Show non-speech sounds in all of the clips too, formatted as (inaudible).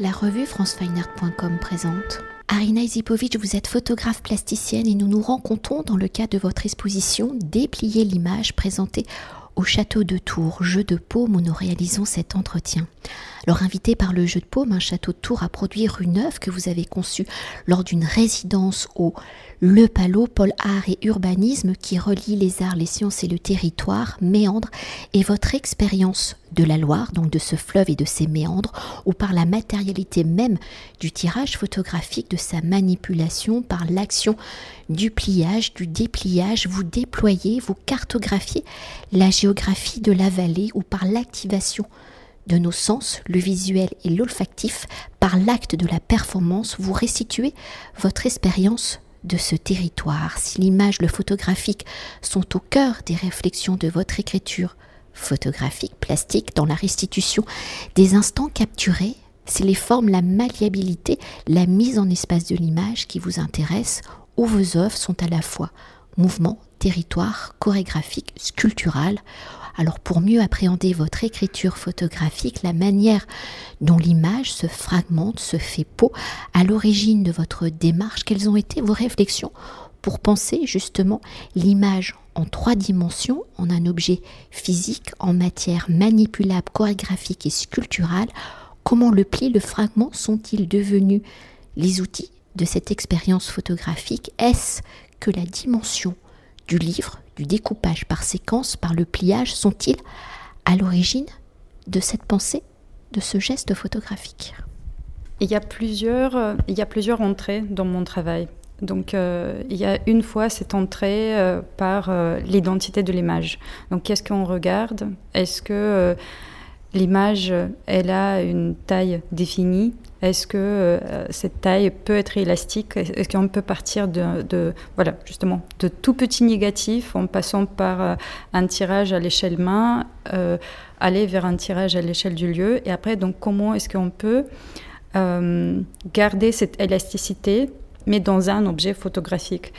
La revue francefineart.com présente. Arina Isipovic, vous êtes photographe plasticienne et nous nous rencontrons dans le cadre de votre exposition Déplier l'image présentée au château de Tours, jeu de paume où nous réalisons cet entretien. Alors invité par le jeu de paume, un château de Tours à produire une œuvre que vous avez conçue lors d'une résidence au Le Palot, Pôle Art et Urbanisme qui relie les arts, les sciences et le territoire, méandre, et votre expérience de la Loire, donc de ce fleuve et de ses méandres, ou par la matérialité même du tirage photographique, de sa manipulation, par l'action du pliage, du dépliage, vous déployez, vous cartographiez la géographie de la vallée ou par l'activation de nos sens, le visuel et l'olfactif, par l'acte de la performance, vous restituez votre expérience de ce territoire. Si l'image, le photographique sont au cœur des réflexions de votre écriture photographique, plastique, dans la restitution des instants capturés, c'est les formes, la malléabilité, la mise en espace de l'image qui vous intéressent, où vos œuvres sont à la fois mouvement, territoire, chorégraphique, sculptural. Alors pour mieux appréhender votre écriture photographique, la manière dont l'image se fragmente, se fait peau, à l'origine de votre démarche, quelles ont été vos réflexions pour penser justement l'image en trois dimensions, en un objet physique, en matière manipulable, chorégraphique et sculpturale, comment le pli, le fragment sont-ils devenus les outils de cette expérience photographique? Est-ce que la dimension du livre, du découpage par séquence, par le pliage, sont-ils à l'origine de cette pensée, de ce geste photographique? Il y, a plusieurs, euh, il y a plusieurs entrées dans mon travail. Donc, euh, il y a une fois cette entrée euh, par l'identité de l'image. Donc, qu'est-ce qu'on regarde? Est-ce que l'image, elle a une taille définie? Est-ce que cette taille peut être élastique? Est-ce qu'on peut partir de, voilà, justement, de tout petit négatif en passant par un tirage à l'échelle main, aller vers un tirage à l'échelle du lieu? Et après, donc, comment est-ce qu'on peut garder cette élasticité mais dans un objet photographique?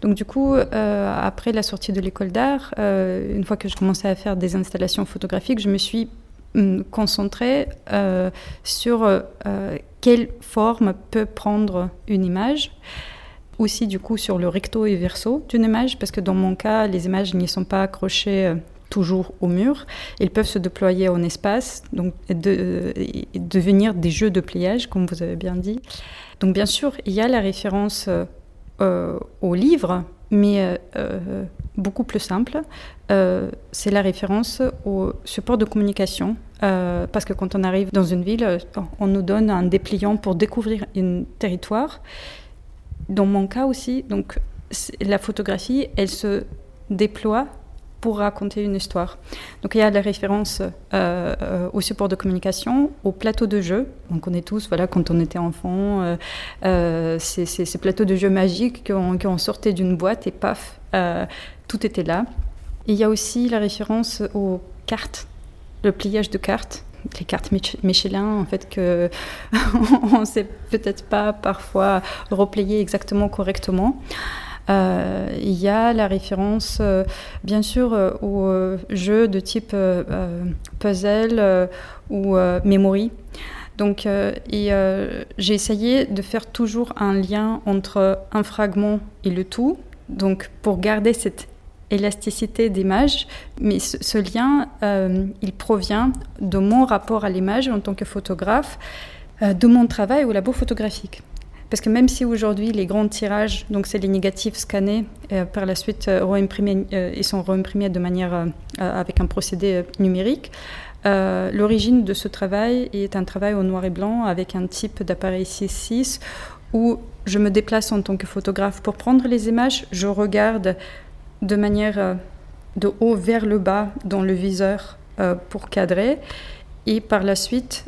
Donc du coup, euh, après la sortie de l'école d'art, euh, une fois que je commençais à faire des installations photographiques, je me suis hum, concentrée euh, sur quelle forme peut prendre une image aussi du coup sur le recto et verso d'une image, parce que dans mon cas, les images n'y sont pas accrochées toujours au mur. Ils peuvent se déployer en espace, donc de, devenir des jeux de pliage, comme vous avez bien dit. Donc bien sûr, il y a la référence euh, au livre, mais euh, beaucoup plus simple, euh, c'est la référence au support de communication. parce que quand on arrive dans une ville, on nous donne un dépliant pour découvrir un territoire. Dans mon cas aussi, donc la photographie, elle se déploie pour raconter une histoire. Donc il y a la référence euh, au support de communication, au plateau de jeu. On connaît tous, voilà, quand on était enfant, euh, euh ces, plateaux de jeu magiques qu'on sortait d'une boîte et paf, euh, tout était là. il y a aussi la référence aux cartes, le pliage de cartes les cartes Michelin, en fait, que (laughs) on ne sait peut-être pas parfois replier exactement correctement. Euh, il y a la référence, euh, bien sûr, euh, aux jeux de type puzzle ou memory. Donc, j'ai essayé de faire toujours un lien entre un fragment et le tout, donc pour garder cette élasticité d'image, mais ce, lien, il provient de mon rapport à l'image en tant que photographe, de mon travail au labo photographique. Parce que même si aujourd'hui les grands tirages, donc c'est les négatifs scannés, euh, par la suite euh, euh, ils sont réimprimés de manière avec un procédé numérique, l'origine de ce travail est un travail au noir et blanc avec un type d'appareil 6.6 où je me déplace en tant que photographe pour prendre les images, je regarde de manière de haut vers le bas dans le viseur pour cadrer et par la suite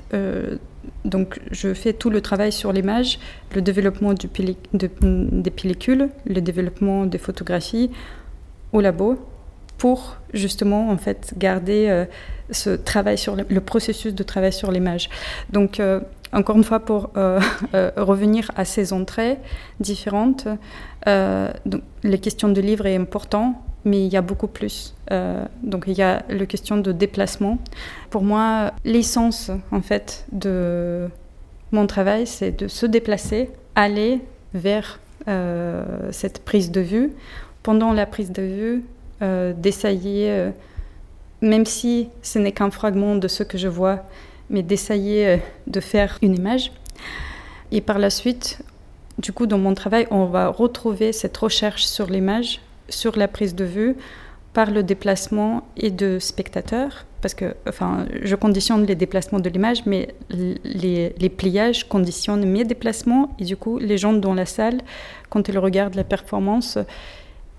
donc, je fais tout le travail sur l'image, le développement des pellicules, le développement des photographies au labo pour justement en fait garder euh, ce travail sur le, processus de travail sur l'image. Donc euh, encore une fois pour euh, (laughs) revenir à ces entrées différentes, donc, les questions de livre est important mais il y a beaucoup plus. Euh, donc il y a la question de déplacement. Pour moi, l'essence en fait de mon travail, c'est de se déplacer, aller vers cette prise de vue. Pendant la prise de vue, d'essayer, même si ce n'est qu'un fragment de ce que je vois, mais d'essayer de faire une image. Et par la suite, du coup, dans mon travail, on va retrouver cette recherche sur l'image, sur la prise de vue, par le déplacement et de spectateurs, parce que enfin, je conditionne les déplacements de l'image, mais les, les, pliages conditionnent mes déplacements, et du coup, les gens dans la salle, quand ils regardent la performance,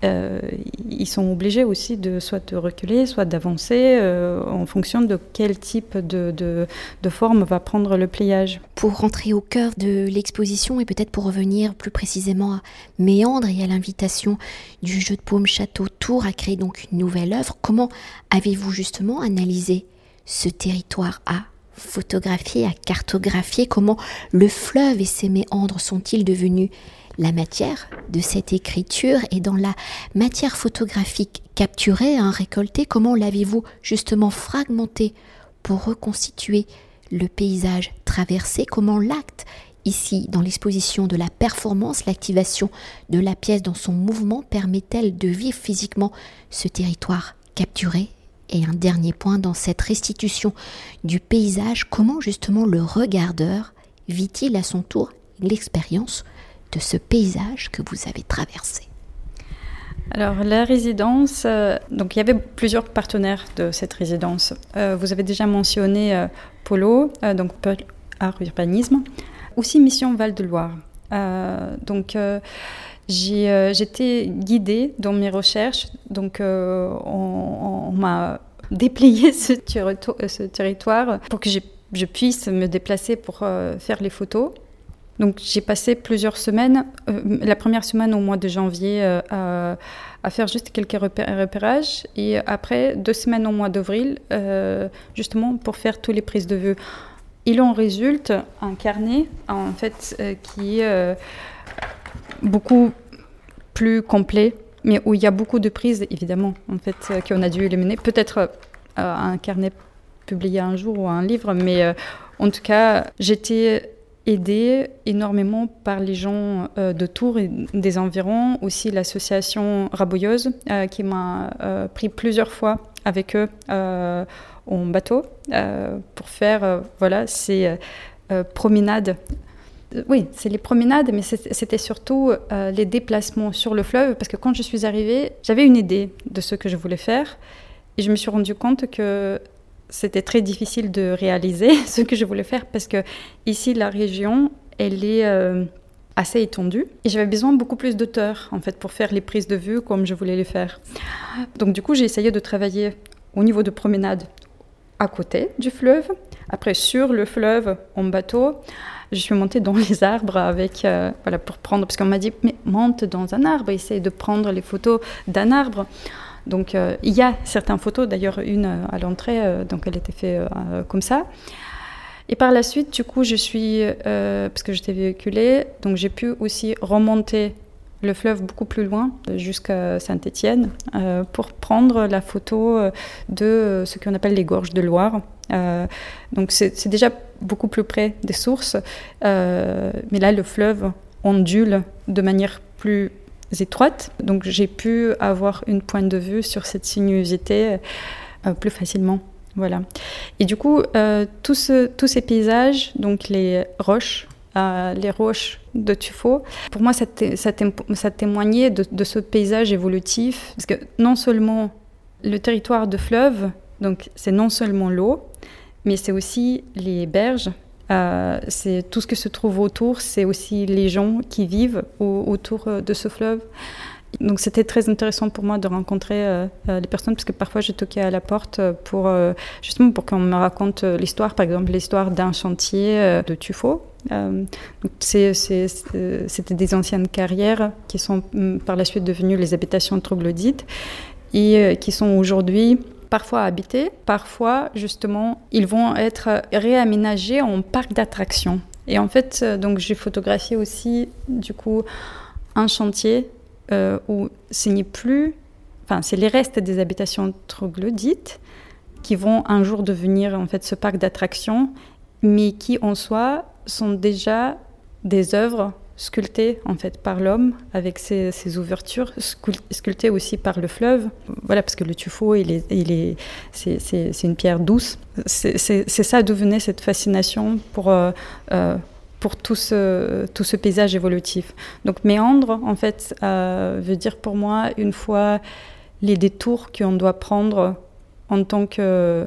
euh, ils sont obligés aussi de soit de reculer, soit d'avancer euh, en fonction de quel type de, de, forme va prendre le pliage. Pour rentrer au cœur de l'exposition et peut-être pour revenir plus précisément à Méandre et à l'invitation du jeu de paume Château Tour à créer donc une nouvelle œuvre, comment avez-vous justement analysé ce territoire à photographier, à cartographier? Comment le fleuve et ses méandres sont-ils devenus la matière de cette écriture et dans la matière photographique capturée, hein, récoltée, comment l'avez-vous justement fragmenté pour reconstituer le paysage traversé? Comment l'acte, ici dans l'exposition de la performance, l'activation de la pièce dans son mouvement permet-elle de vivre physiquement ce territoire capturé? Et un dernier point dans cette restitution du paysage, comment justement le regardeur vit-il à son tour l'expérience de ce paysage que vous avez traversé alors la résidence, euh, donc il y avait plusieurs partenaires de cette résidence. Euh, vous avez déjà mentionné euh, Polo, donc Art Urbanisme, aussi Mission Val de Loire. donc j'étais guidée dans mes recherches, donc on, m'a déplié (laughs) ce, ce, territoire pour que je puisse me déplacer pour faire les photos. Donc j'ai passé plusieurs semaines, euh, la première semaine au mois de janvier euh, à, faire juste quelques repérages et après deux semaines au mois d'avril euh, justement pour faire toutes les prises de vue. Il en résulte un carnet en fait qui est beaucoup plus complet mais où il y a beaucoup de prises évidemment en fait qu'on a dû éliminer. Peut-être un carnet publié un jour ou un livre mais en tout cas j'étais aidé énormément par les gens euh, de Tours et des environs, aussi l'association Raboyeuse euh, qui m'a euh, pris plusieurs fois avec eux en bateau pour faire voilà ces promenades. Oui, c'est les promenades, mais c'était surtout les déplacements sur le fleuve, parce que quand je suis arrivée, j'avais une idée de ce que je voulais faire, et je me suis rendu compte que c'était très difficile de réaliser (laughs) ce que je voulais faire parce que ici, la région, elle est euh, assez étendue et j'avais besoin beaucoup plus d'auteurs en fait pour faire les prises de vue comme je voulais les faire. Donc du coup, j'ai essayé de travailler au niveau de promenade à côté du fleuve, après sur le fleuve en bateau. Je suis montée dans les arbres avec euh, voilà pour prendre parce qu'on m'a dit mais monte dans un arbre, essaye de prendre les photos d'un arbre. Donc euh, il y a certaines photos, d'ailleurs une euh, à l'entrée, euh, donc elle était faite comme ça. Et par la suite, du coup, je suis, parce que j'étais véhiculée, donc j'ai pu aussi remonter le fleuve beaucoup plus loin, jusqu'à Saint-Étienne, pour prendre la photo de ce qu'on appelle les gorges de Loire. donc c'est déjà beaucoup plus près des sources, mais là, le fleuve ondule de manière plus étroite. Donc j'ai pu avoir une pointe de vue sur cette sinuosité euh, plus facilement. Voilà. Et du coup, euh, tous ces paysages, donc les roches, euh, les roches de Tufo, pour moi, ça, ça, témoignait de, de, ce paysage évolutif. Parce que non seulement le territoire de fleuve, donc c'est non seulement l'eau, mais c'est aussi les berges, euh, c'est tout ce qui se trouve autour, c'est aussi les gens qui vivent autour euh, de ce fleuve. Donc c'était très intéressant pour moi de rencontrer euh, les personnes parce que parfois j'ai toqué à la porte pour justement pour qu'on me raconte l'histoire, par exemple l'histoire d'un chantier de tuffeau. c'était des anciennes carrières qui sont mm, par la suite devenues les habitations troglodytes et qui sont aujourd'hui parfois habités, parfois justement ils vont être réaménagés en parc d'attractions. Et en fait, euh, donc j'ai photographié aussi du coup un chantier euh, où ce n'est plus, enfin c'est les restes des habitations troglodytes qui vont un jour devenir en fait ce parc d'attractions, mais qui en soi sont déjà des œuvres sculptées en fait par l'homme avec ses, ouvertures, sculptées aussi par le fleuve. Voilà, parce que le tuffeau, il est, il est, c'est, une pierre douce. C'est, ça d'où venait cette fascination pour, euh, euh, pour tout ce, tout ce paysage évolutif. Donc méandre, en fait, euh, veut dire pour moi, une fois les détours qu'on doit prendre en tant que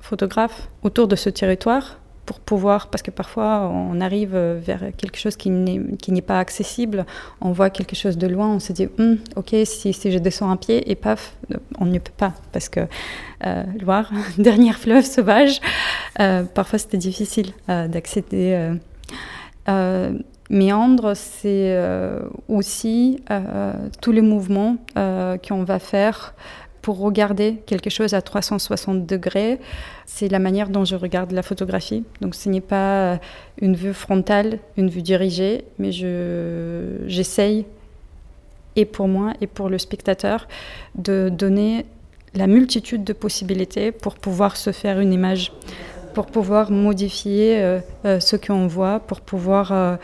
photographe autour de ce territoire, pour pouvoir, parce que parfois on arrive vers quelque chose qui n'est pas accessible, on voit quelque chose de loin, on se dit, hum, ok, si, si, je descends un pied et paf, on ne peut pas, parce que euh, Loire, (laughs) dernière fleuve sauvage, euh, parfois c'était difficile euh, d'accéder. méandre, c'est aussi tous les mouvements qu'on va faire pour regarder quelque chose à 360 degrés. C'est la manière dont je regarde la photographie. Donc ce n'est pas une vue frontale, une vue dirigée, mais j'essaye, et pour moi et pour le spectateur, de donner la multitude de possibilités pour pouvoir se faire une image, pour pouvoir modifier euh, euh, ce qu'on voit, pour pouvoir... Euh,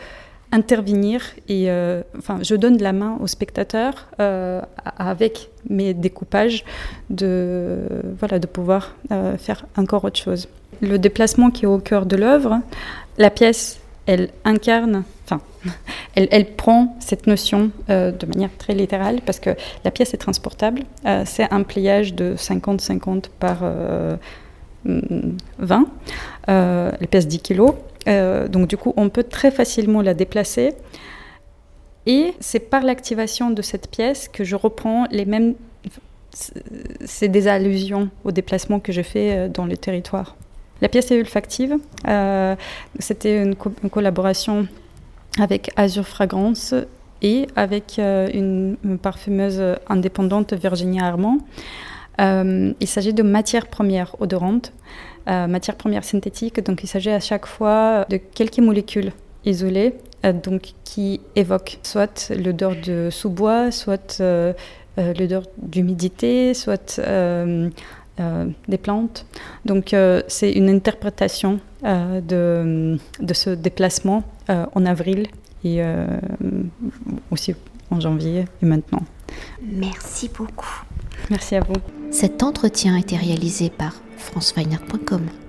intervenir et euh, enfin je donne la main au spectateur euh, avec mes découpages de voilà de pouvoir euh, faire encore autre chose. Le déplacement qui est au cœur de l'œuvre, la pièce elle incarne, enfin, (laughs) elle, elle, prend cette notion de manière très littérale parce que la pièce est transportable. c'est un pliage de 50-50 par 20, elle pèse 10 kilos. Euh, donc du coup, on peut très facilement la déplacer. Et c'est par l'activation de cette pièce que je reprends les mêmes... C'est des allusions au déplacement que je fais euh, dans le territoire. La pièce est olfactive. Euh, C'était une, collaboration avec Azure Fragrance et avec une, parfumeuse indépendante, Virginia Armand. il s'agit de matières premières odorantes euh, matière première synthétique. Donc il s'agit à chaque fois de quelques molécules isolées euh, donc, qui évoquent soit l'odeur de sous-bois, soit euh, l'odeur d'humidité, soit des plantes. Donc c'est une interprétation de, de, ce déplacement en avril et aussi en janvier et maintenant. Merci beaucoup. Merci à vous. Cet entretien a été réalisé par franceweiner.com.